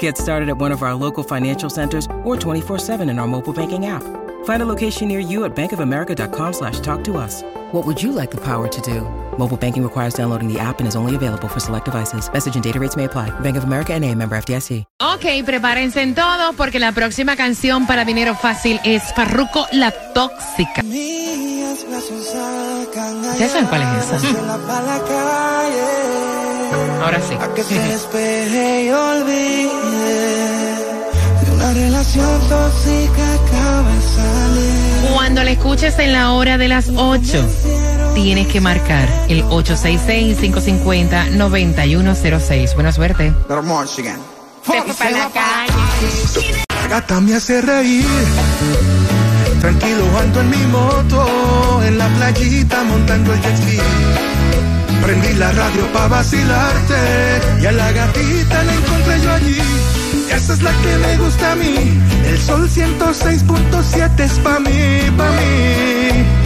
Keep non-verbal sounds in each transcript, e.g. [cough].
Get started at one of our local financial centers or 24-7 in our mobile banking app. Find a location near you at bankofamerica.com slash talk to us. What would you like the power to do? Mobile banking requires downloading the app and is only available for select devices. Message and data rates may apply. Bank of America and a member FDIC. Ok, prepárense en todo porque la próxima canción para dinero fácil es Farruko La Tóxica. ¿Ustedes saben cuál es esa? Ahora sí. A que se despeje y olvide de una relación tóxica acaba de salir. Cuando la escuches en la hora de las 8, tienes que marcar el 866-550-9106. Buena suerte. Fue para la calle. La gata me hace reír. Tranquilo ando en mi moto, en la playita montando el jet ski. Prendí la radio pa' vacilarte y a la gatita la encontré yo allí. Esa es la que me gusta a mí. El sol 106.7 es pa' mí, pa' mí.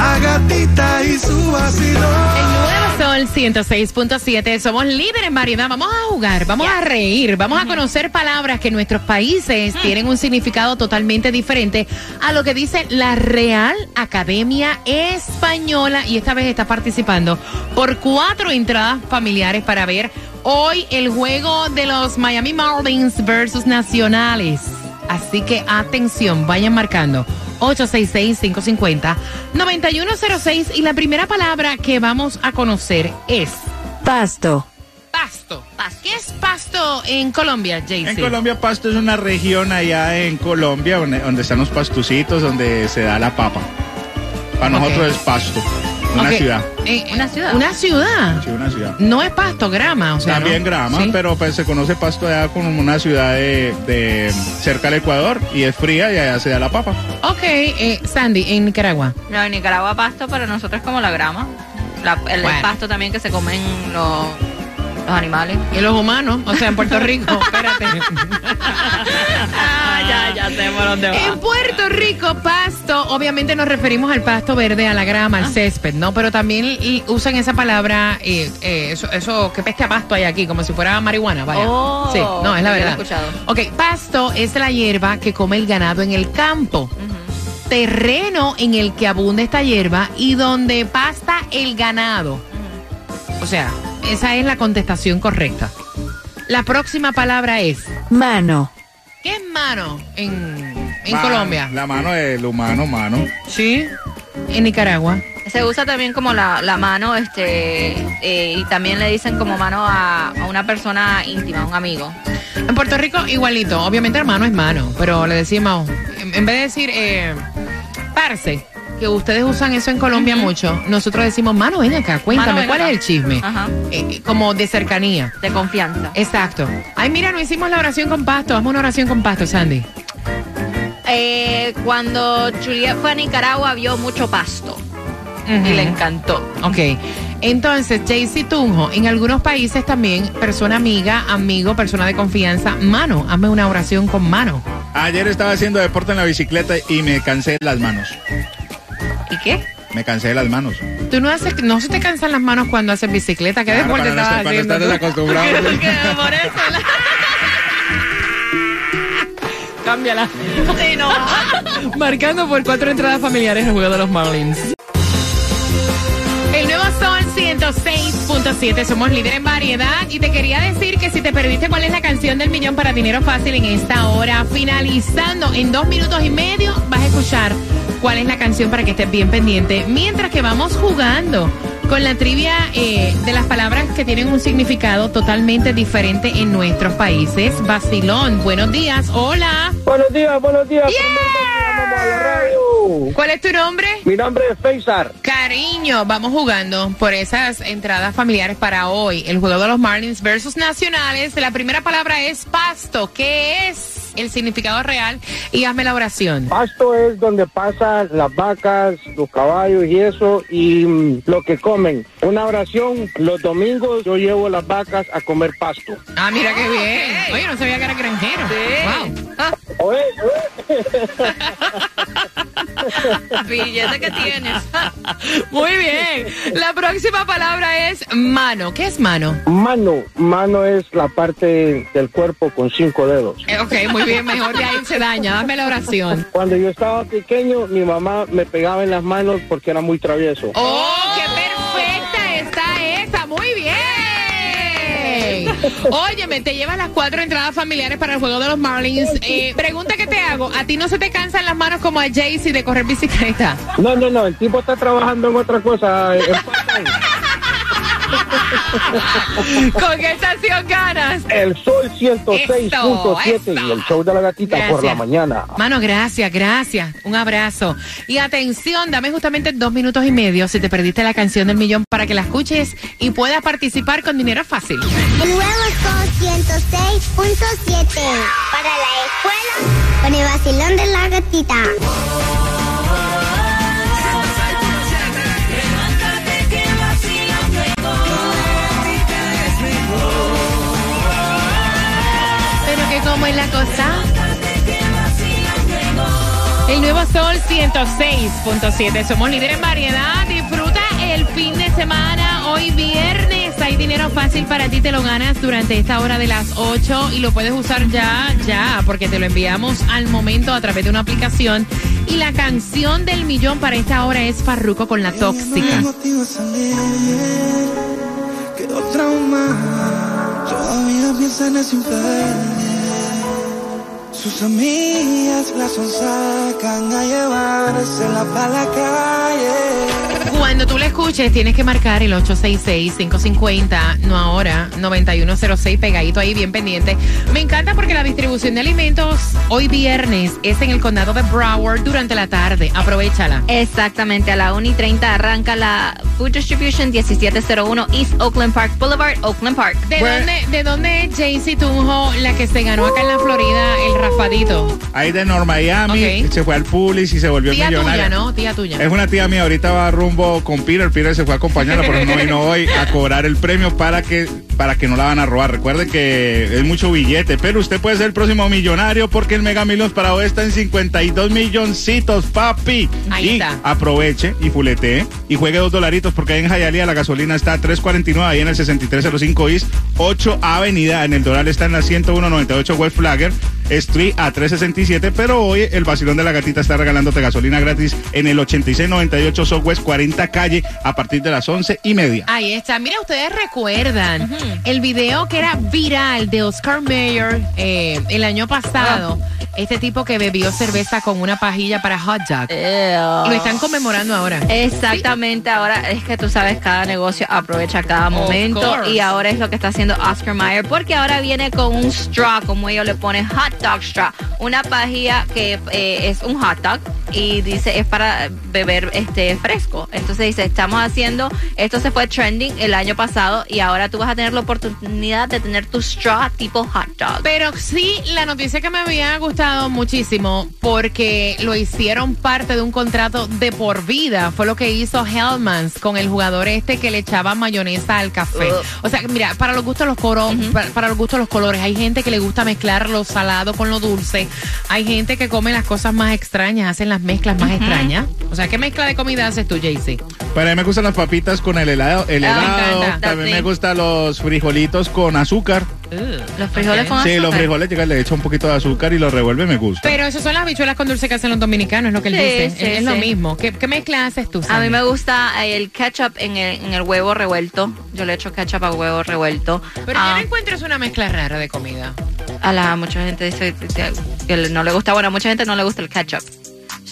La gatita y su vacilón. El nuevo Sol 106.7. Somos líderes en variedad. Vamos a jugar, vamos a reír, vamos a conocer palabras que en nuestros países tienen un significado totalmente diferente a lo que dice la Real Academia Española. Y esta vez está participando por cuatro entradas familiares para ver hoy el juego de los Miami Marlins versus Nacionales. Así que atención, vayan marcando. 866-550-9106 y la primera palabra que vamos a conocer es Pasto. pasto. ¿Qué es pasto en Colombia, JC? En Colombia, Pasto es una región allá en Colombia donde, donde están los pastucitos, donde se da la papa. Para nosotros es Pasto, una ciudad. Eh, Una ciudad. Una ciudad. Sí, una ciudad. No es pasto, grama, o sea. También ¿no? grama, Sí. pero pues se conoce Pasto allá como una ciudad de, de cerca del Ecuador y es fría y allá se da la papa. Ok, eh, Sandy, en Nicaragua. No, en Nicaragua pasto para nosotros es como la grama. La- el Bueno. pasto también que se comen los, los animales. Y los humanos, o sea, en Puerto Rico, [laughs] espérate. Ah, ya, ya sé por dónde En Puerto Rico, pasto, obviamente nos referimos al pasto verde, a la grama, Ah. al césped, ¿no? Pero también usan esa palabra, eh, eh, eso, eso que peste a pasto hay aquí, como si fuera marihuana, vaya. Oh, sí, no, es la verdad. escuchado. Ok, pasto es la hierba que come el ganado en el campo. Terreno en el que abunda esta hierba y donde pasta el ganado. O sea, esa es la contestación correcta. La próxima palabra es, Mano. ¿qué es mano en, en Colombia? La mano del humano, mano. Sí, en Nicaragua. Se usa también como la, la mano, este, eh, y también le dicen como mano a, a una persona íntima, a un amigo. En Puerto Rico igualito, obviamente hermano es mano, pero le decimos, en, en vez de decir eh, parce, que ustedes usan eso en Colombia mucho, nosotros decimos, mano, ven acá, cuéntame, Mano, ven ¿cuál acá. es el chisme? Ajá. Eh, como de cercanía. De confianza. Exacto. Ay, mira, no hicimos la oración con pasto, hazme una oración con pasto, Sandy. Eh, cuando Juliet fue a Nicaragua vio mucho pasto y le encantó. Ok. Entonces, Jaycee Tunjo, en algunos países también, persona amiga, amigo, persona de confianza, mano, hazme una oración con mano. Ayer estaba haciendo deporte en la bicicleta y me cansé de las manos. ¿Y qué? Me cansé de las manos. Tú no haces, no se te cansan las manos cuando haces bicicleta, ¿qué Claro, deporte estabas cuando haciendo? estás desacostumbrado. [laughs] Por eso. [laughs] Cámbiala. Sí, no. [laughs] Marcando por cuatro entradas familiares el juego de los Marlins. El nuevo Sol 106.7, somos líder en variedad y te quería decir que si te perdiste cuál es la canción del millón para dinero fácil en esta hora, finalizando en dos minutos y medio, vas a escuchar cuál es la canción para que estés bien pendiente, mientras que vamos jugando con la trivia eh, de las palabras que tienen un significado totalmente diferente en nuestros países. Vacilón, buenos días, hola. Buenos días, buenos días. Yeah. ¿Cuál es tu nombre? Mi nombre es Faisar. Cariño, vamos jugando por esas entradas familiares para hoy. El juego de los Marlins versus Nacionales. La primera palabra es pasto. ¿Qué es el significado real? Y hazme la oración. Pasto es donde pasan las vacas, los caballos y eso, y mm, lo que comen. Una oración, los domingos yo llevo las vacas a comer pasto. Ah, mira qué bien. Oye, no sabía que era granjero. Wow. Oye, [laughs] Billete que tienes. [laughs] Muy bien. La próxima palabra es mano. ¿Qué es mano? Mano, mano es la parte del cuerpo con cinco dedos. Eh, ok, muy bien. Mejor de ahí se daña. Dame la oración. Cuando yo estaba pequeño, mi mamá me pegaba en las manos porque era muy travieso. ¡Oh, Óyeme, te llevas las cuatro entradas familiares para el juego de los Marlins. Eh, pregunta que te hago, ¿a ti no se te cansan las manos como a Jaycee de correr bicicleta? No, no, no, el tipo está trabajando en otra cosa. en part-time. [laughs] ¿Con estación ganas? El Sol 106.7 y el show de la gatita por la mañana. Mano, gracias, gracias. Un abrazo. Y atención, dame justamente dos minutos y medio si te perdiste la canción del millón para que la escuches y puedas participar con dinero fácil. Nuevo Sol 106.7 para la escuela con el vacilón de la gatita. Cómo la cosa. El nuevo Sol 106.7. Somos líderes en variedad. Disfruta el fin de semana. Hoy viernes hay dinero fácil para ti. Te lo ganas durante esta hora de las 8 y lo puedes usar ya, ya, porque te lo enviamos al momento a través de una aplicación. Y la canción del millón para esta hora es Farruco con la tóxica. todavía piensa. Sus amigas la son sacan a llevársela para la calle. Cuando tú la escuches, tienes que marcar el 866-550, no ahora, 9106, pegadito ahí, bien pendiente. Me encanta porque la distribución de alimentos hoy viernes es en el condado de Broward durante la tarde. Aprovechala. Exactamente, a la 1 y 30 arranca la Food Distribution 1701 East Oakland Park Boulevard, Oakland Park. ¿De dónde, ¿De dónde es Jaycee Tunjo, la que se ganó acá en la Florida, el raspadito? Ahí de North Miami, se fue al Pulis y se volvió Tía millonaria. tuya, ¿no? Tía tuya. Es una tía mía, ahorita va rumbo con Peter. Peter se fue a acompañarla, por eso no vino hoy a cobrar el premio para que, para que no la van a robar. Recuerde que es mucho billete, pero usted puede ser el próximo millonario porque el Mega Millions para hoy está en 52 milloncitos, papi. Ahí y está. aproveche y fuletee y juegue dos dolaritos porque ahí en Hialeah la gasolina está a 3.49, ahí en el 6305 East 8 Avenida, en el Doral está en la 10198 West Flagger Street a 367, pero hoy el vacilón de la gatita está regalándote gasolina gratis en el 8698 Southwest 40 calle a partir de las 11 y media. Ahí está. Mira, ustedes recuerdan el video que era viral de Oscar Mayer eh, el año pasado. Este tipo que bebió cerveza con una pajilla para hot dog. Lo están conmemorando ahora. Exactamente, ahora es que tú sabes, cada negocio aprovecha cada momento y ahora es lo que está haciendo Oscar Mayer porque ahora viene con un straw, como ellos le ponen hot dog straw, una pajilla que eh, es un hot dog y dice es para beber este fresco. Entonces dice, estamos haciendo, esto se fue trending el año pasado y ahora tú vas a tener la oportunidad de tener tu straw tipo hot dog. Pero sí, la noticia que me había gustado muchísimo porque lo hicieron parte de un contrato de por vida. Fue lo que hizo Hellmans con el jugador este que le echaba mayonesa al café. O sea, mira, para los gustos los coros, para, para los gustos los colores. Hay gente que le gusta mezclar lo salado con lo dulce. Hay gente que come las cosas más extrañas, hacen las mezclas más extrañas. O sea, ¿qué mezcla de comida haces tú, Para mí me gustan las papitas con el helado, el Ah, me helado. También Sí. me gustan los frijolitos con azúcar. Los frijoles con Sí, los azúcar. frijoles llega, le echa un poquito de azúcar y lo revuelve, me gusta. Pero eso son las habichuelas con dulce que hacen los dominicanos, es lo que él Sí, dice. sí, es lo mismo. ¿Qué, qué mezcla haces tú, A mí me gusta eh, el ketchup en el, en el huevo revuelto. Yo le echo ketchup al huevo revuelto. Pero Ah, yo no encuentro una mezcla rara de comida. a la mucha gente dice que no le gusta. Bueno, a mucha gente no le gusta el ketchup.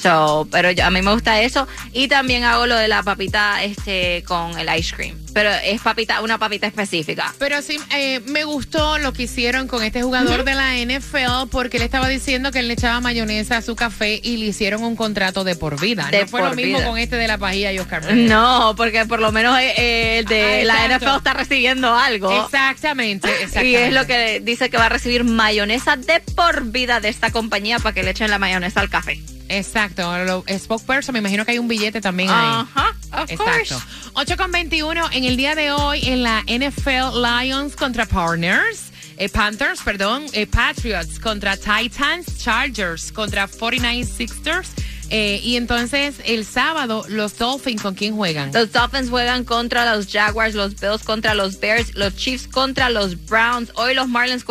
So, pero yo- a mí me gusta eso. Y también hago lo de la papita este con el ice cream. Pero es papita, una papita específica. Pero sí, eh, me gustó lo que hicieron con este jugador de la NFL porque él estaba diciendo que él le echaba mayonesa a su café y le hicieron un contrato de por vida. De no fue lo mismo vida. con este de la pajilla y Oscar Mayer. No, porque por lo menos eh, eh, el de Ah, la exacto. NFL está recibiendo algo. Exactamente, exactamente. [laughs] Y es lo que dice que va a recibir mayonesa de por vida de esta compañía para que le echen la mayonesa al café. Exacto, lo, spokesperson, me imagino que hay un billete también ahí. Ajá, of course. Exacto. 8 con 21 en el día de hoy en la NFL Lions contra Partners. eh, Panthers, perdón, eh, Patriots contra Titans, Chargers contra 49 Sixers. eh, y entonces el sábado los Dolphins con quién juegan? Los Dolphins juegan contra los Jaguars, los Bills contra los Bears, los Chiefs contra los Browns. Hoy los Marlins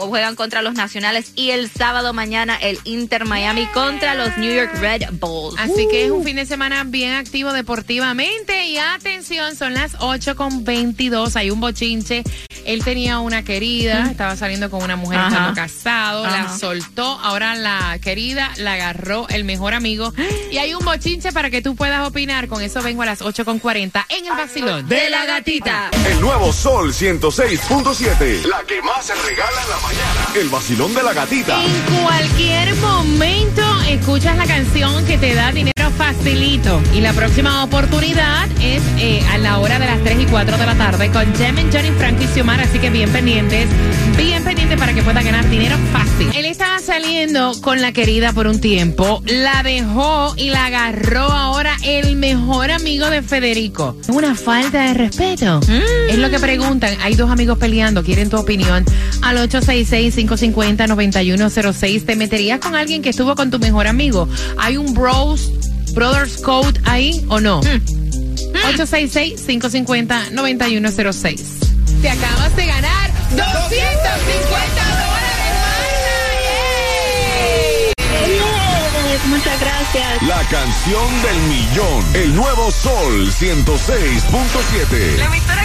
juegan contra los Nacionales y el sábado mañana el Inter Miami contra los New York Red Bulls. Así que es un fin de semana bien activo deportivamente. Y atención, son las 8 con 22. Hay un bochinche. Él tenía una querida, estaba saliendo con una mujer Ajá. estando casado, la soltó. Ahora la querida la agarró el mejor amigo. Y hay un bochinche para que tú puedas opinar. Con eso vengo a las 8 con 40 en el vacilón de la gatita. El nuevo Sol 106.7. La que más se regala en la El vacilón de la gatita. En cualquier momento escuchas la canción que te da dinero facilito. Y la próxima oportunidad es eh, a la hora de las 3 y 4 de la tarde con Jem Johnny, Frank y Xiomara. Así que bien pendientes, bien pendientes para que puedas ganar dinero fácil. Él estaba saliendo con la querida por un tiempo, la dejó y la agarró ahora el mejor amigo de Federico. Una falta de respeto. Es lo que preguntan. Hay dos amigos peleando, quieren tu opinión. Al 866-550-9106. ¿Te meterías con alguien que estuvo con tu mejor amigo? ¿Hay un bros, brothers code ahí o no? 866-550-9106. Te acabas de ganar 250 dólares. Muchas gracias. La canción del millón. El nuevo Sol 106.7. La emisora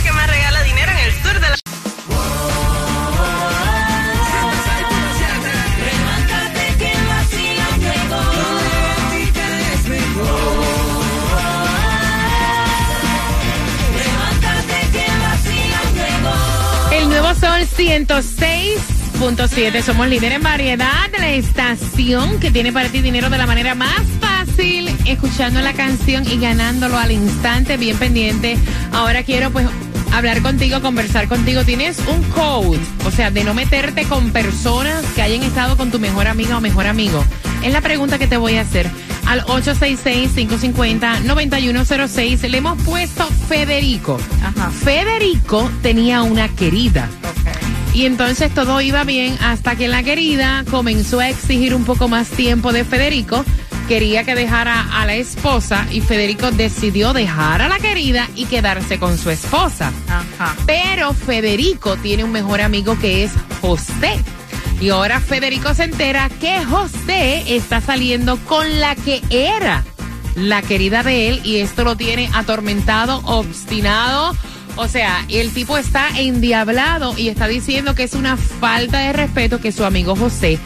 106.7. Somos líder en variedad de la estación que tiene para ti dinero de la manera más fácil, escuchando la canción y ganándolo al instante, bien pendiente. Ahora quiero pues hablar contigo, conversar contigo. Tienes un code, o sea, de no meterte con personas que hayan estado con tu mejor amiga o mejor amigo. Es la pregunta que te voy a hacer. Al 866-550-9106 le hemos puesto Federico. Ajá. Federico tenía una querida. Y entonces todo iba bien hasta que la querida comenzó a exigir un poco más tiempo de Federico. Quería que dejara a la esposa y Federico decidió dejar a la querida y quedarse con su esposa. Ajá. Pero Federico tiene un mejor amigo que es José. Y ahora Federico se entera que José está saliendo con la que era la querida de él y esto lo tiene atormentado, obstinado. O sea, el tipo está endiablado y está diciendo que es una falta de respeto que su amigo José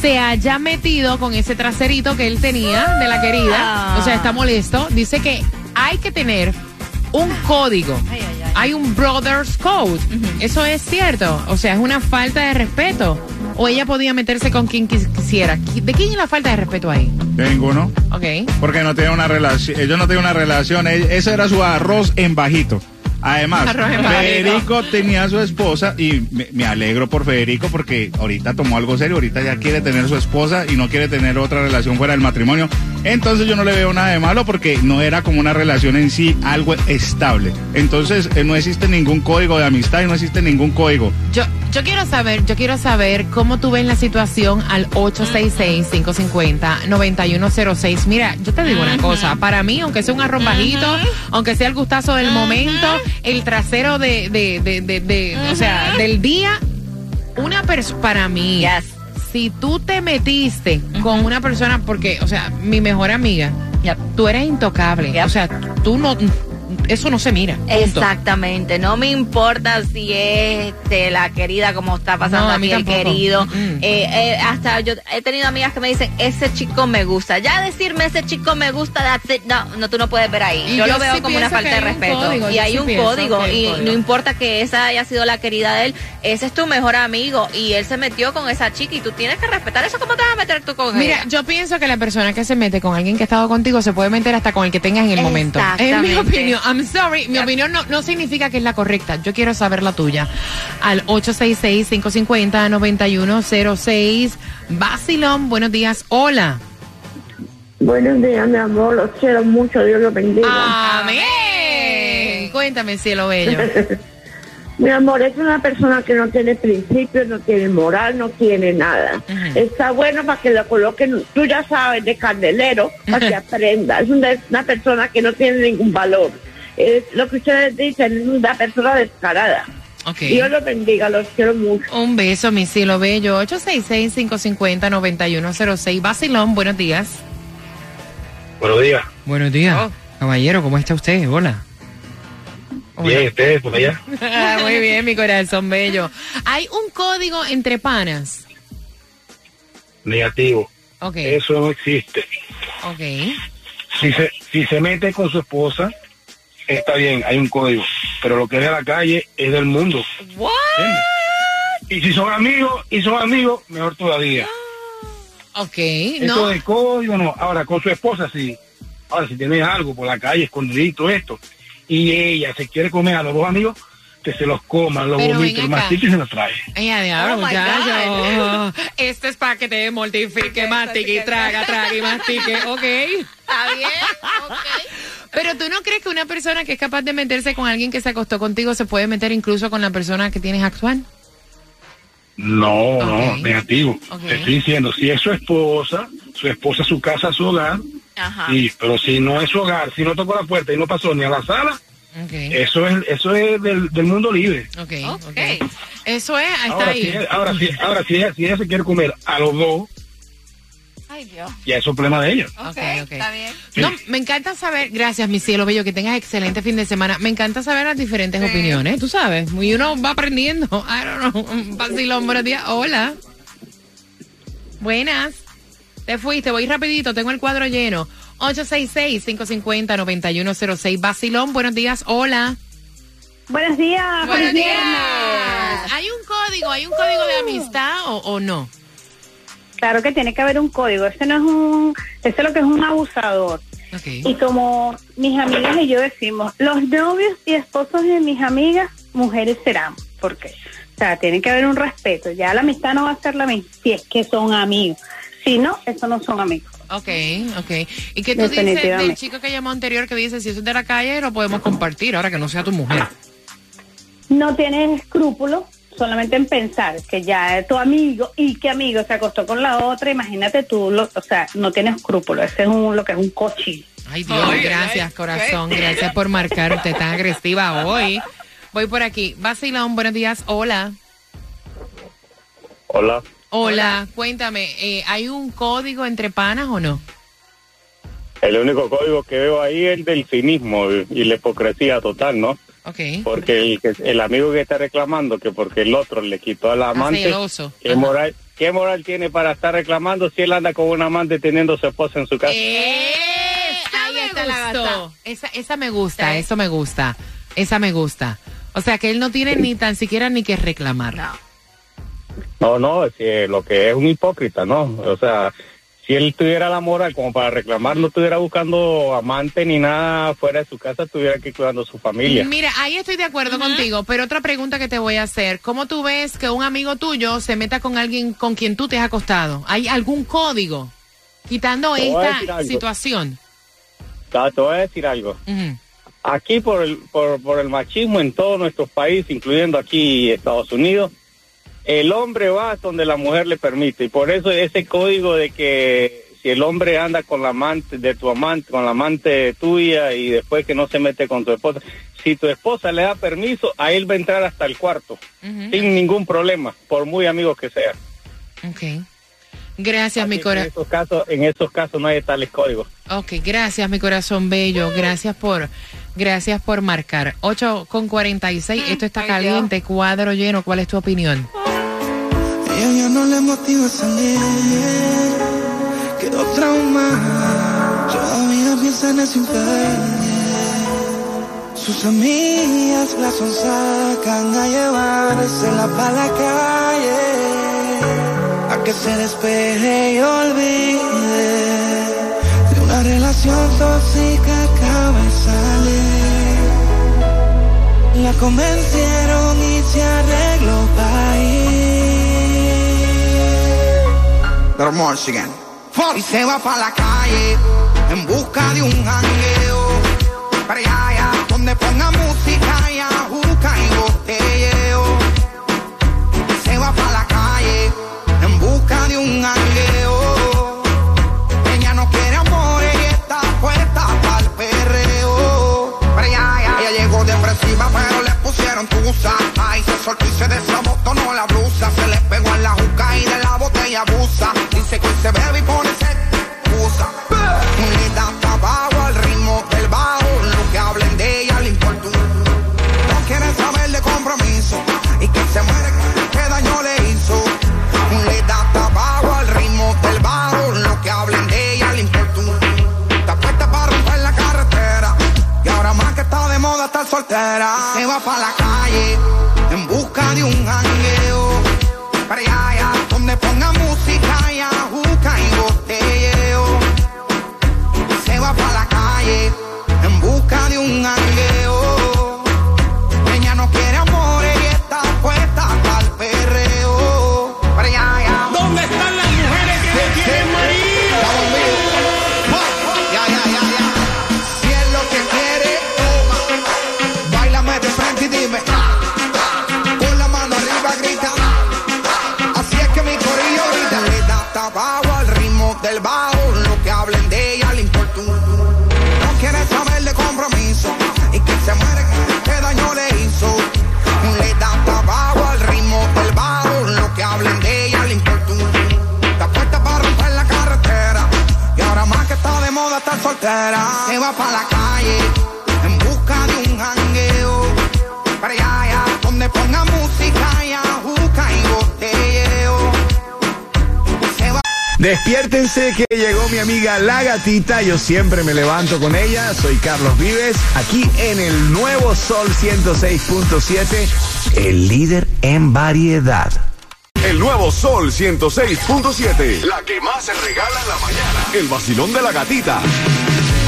se haya metido con ese traserito que él tenía de la querida. O sea, está molesto. Dice que hay que tener un código. Ay, ay, ay. Hay un Brothers Code. Eso es cierto. O sea, es una falta de respeto. O ella podía meterse con quien quis- quisiera. ¿De quién es la falta de respeto ahí? Tengo uno. Ok. Porque no tienen una relación. Ellos no tienen una relación. Ese era su arroz en bajito. Además. Federico tenía a su esposa y me, me alegro por Federico porque ahorita tomó algo serio, ahorita ya quiere tener su esposa y no quiere tener otra relación fuera del matrimonio. Entonces yo no le veo nada de malo porque no era como una relación en sí algo estable. Entonces eh, no existe ningún código de amistad y no existe ningún código. Yo, yo quiero saber, yo quiero saber cómo tú ves la situación al 866-550-9106. Mira, yo te digo una cosa, para mí, aunque sea un arroz bajito, aunque sea el gustazo del momento, el trasero de, de, de, de, de- o sea, del día, una persona, para mí, Yes. Si tú te metiste con una persona, porque, o sea, mi mejor amiga, Yep. tú eres intocable. Yep. O sea, tú no. Eso no se mira. punto. Exactamente, no me importa si es este, la querida como está pasando No, a aquí mí el querido. Mm-mm. Eh, eh, hasta yo he tenido amigas que me dicen, ese chico me gusta. Ya decirme ese chico me gusta, that's it. no, no, tú no puedes ver ahí. Yo, yo lo veo sí como una falta de respeto. código, y hay sí un código y código. no importa que esa haya sido la querida de él, ese es tu mejor amigo y él se metió con esa chica y tú tienes que respetar eso. ¿Cómo te vas a meter tú con Mira, ella? yo pienso que la persona que se mete con alguien que ha estado contigo se puede meter hasta con el que tengas en el momento. Es mi opinión. I'm sorry. Mi opinión no, no significa que es la correcta. Yo quiero saber la tuya. Al 866-550-9106. Basilón, buenos días. Hola. Buenos días, mi amor. Los quiero mucho. Dios los bendiga. Amén. Cuéntame, cielo bello. [laughs] Mi amor, es una persona que no tiene principios, no tiene moral, no tiene nada. Está bueno para que lo coloquen, tú ya sabes, de candelero, para que aprenda. Es una, una persona que no tiene ningún valor. Es lo que ustedes dicen, es una persona descarada. Ok. Dios los bendiga, los quiero mucho. Un beso, mi cielo bello. 866-550-9106. Basilón, buenos días. Buenos días. Buenos días. Caballero, ¿cómo está usted? Hola. Bien, ustedes por allá. [laughs] Ah, Muy bien, mi corazón bello. Hay un código entre panas. Negativo. Ok. Eso no existe. Ok. Si se, si se mete con su esposa, está bien, hay un código. Pero lo que es de la calle es del mundo. Y si son amigos, y son amigos, mejor todavía. Ok, Eso no. de código no. Ahora, con su esposa sí. Ahora, si tienes algo por la calle, escondidito esto, y ella se quiere comer a los dos amigos, que se los coma, los ven los y se los trae. Ay, a diablo, Oh, muchacho. Este es para que te mortifique, mastique y traga, traga y mastique. [laughs] Ok. Está bien, Pero tú no crees que una persona que es capaz de meterse con alguien que se acostó contigo se puede meter incluso con la persona que tienes actual? No, no, negativo. Te estoy diciendo, si es su esposa, su esposa, su casa, su hogar, Ajá. sí, pero si no es su hogar, si no tocó la puerta y no pasó ni a la sala, Ok. eso es eso es del, del mundo libre. Ok, Ok. ok. Eso es, ahí está Ahora, si, ahí. ella- ahora, si, ahora si, ella, si ella se quiere comer a los dos, Ay, Dios. ya eso es problema de ella. Ok, Ok, ok. está bien. No, me encanta saber, gracias mi cielo bello, que tengas excelente fin de semana. Me encanta saber las diferentes opiniones, tú sabes. Y uno va aprendiendo. [laughs] I don't know. Vacilón, buenos días. Hola. Buenas. Te fuiste, voy rapidito, tengo el cuadro lleno. 866-550-9106. Vacilón, buenos días. Hola. Buenos días. Buenos días. ¿Hay un código, hay un código de amistad o, o no? Claro que tiene que haber un código. Este no es un, este es lo que es un abusador. Y como mis amigas y yo decimos, los novios y esposos de mis amigas, mujeres serán. ¿Por qué? O sea, tiene que haber un respeto. Ya la amistad no va a ser la misma si es que son amigos. Si no, eso no son amigos. Ok, ok. ¿Y qué tú dices del chico que llamó anterior que dice, si eso es de la calle, lo podemos compartir, ahora que no sea tu mujer? No tienes escrúpulos solamente en pensar que ya es tu amigo y que amigo se acostó con la otra. Imagínate tú, lo, o sea, no tienes escrúpulos. Ese es un, lo que es un cochino. Ay, Dios, gracias, corazón. Gracias por marcarte tan agresiva hoy. Voy por aquí. Vacilón, buenos días. Hola. Hola. Hola, cuéntame, eh, ¿hay un código entre panas o no? El único código que veo ahí es el del cinismo y la hipocresía total, ¿no? Ok. Porque el, que- el amigo que está reclamando que porque el otro le quitó al amante, celoso. ¿qué moral, ¿qué moral tiene para estar reclamando si él anda con un amante teniendo su esposa en su casa? Esa Ahí me está la gustó. Esa, esa me gusta, Sí. eso me gusta. Esa me gusta. O sea, que él no tiene ni tan siquiera ni que reclamar. No. No, no, si, eh, lo que es un hipócrita, ¿no? O sea, si él tuviera la moral como para reclamar, no estuviera buscando amante ni nada fuera de su casa, estuviera aquí cuidando a su familia. Mira, ahí estoy de acuerdo contigo, pero otra pregunta que te voy a hacer. ¿Cómo tú ves que un amigo tuyo se meta con alguien con quien tú te has acostado? ¿Hay algún código quitando Te esta situación? Te voy a decir algo. Aquí por el, por, por el machismo en todos nuestros países, incluyendo aquí Estados Unidos, el hombre va donde la mujer le permite. Y por eso ese código de que si el hombre anda con la amante de tu amante, con la amante tuya y después que no se mete con tu esposa, si tu esposa le da permiso, a él va a entrar hasta el cuarto, sin ningún problema, por muy amigos que sean. Ok. Gracias, mi En corazón. esos casos, en esos casos no hay tales códigos. Ok, gracias, mi corazón bello. Gracias por Gracias por marcar. 8 con 46. Esto está caliente, cuadro lleno. ¿Cuál es tu opinión? Ella ya no le motiva salir, quedó traumada. Todavía piensa en ese infierno. Sus amigas la sonsacan a llevársela para la calle, a que se despeje y olvide de una relación tóxica acaba de salir. La convencieron y se arregló para Michigan. Y se va para la calle en busca de un jangueo. Para allá, donde ponga música y ajuca y botelleo. Y se va para la calle en busca de un jangueo. Ella no quiere amor y está puesta para el perreo. Para allá. Ella llegó depresiva, pero le pusieron tusa. Ay, se soltó y se desabotonó para la calle en busca de un jangueo. Soltera. En Despiértense que llegó mi amiga La Gatita. Yo siempre me levanto con ella. Soy Carlos Vives, aquí en el nuevo Sol 106.7, el líder en variedad. El nuevo Sol 106.7. La que más se regala en la mañana. El vacilón de la gatita.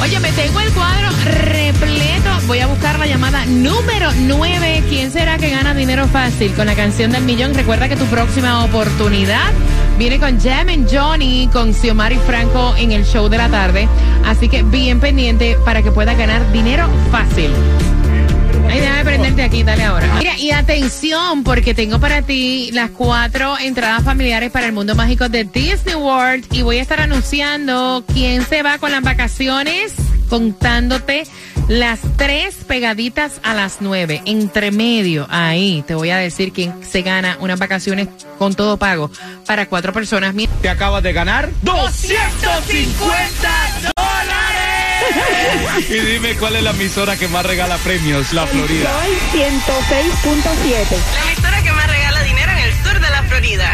Oye, me tengo el cuadro repleto. Voy a buscar la llamada número 9. ¿Quién será que gana dinero fácil con la canción del millón? Recuerda que tu próxima oportunidad viene con Jam Johnny, con Xiomari Franco en el show de la tarde. Así que bien pendiente para que puedas ganar dinero fácil. Ay, déjame prenderte aquí, dale ahora. Mira, y atención, porque tengo para ti las cuatro entradas familiares para el mundo mágico de Disney World y voy a estar anunciando quién se va con las vacaciones, contándote las tres pegaditas a las nueve, entre medio, ahí te voy a decir quién se gana unas vacaciones con todo pago para cuatro personas. Mira, Te acabas de ganar 250 dólares. Y dime cuál es la emisora que más regala premios, la Florida. La emisora que más regala dinero en el sur de la Florida.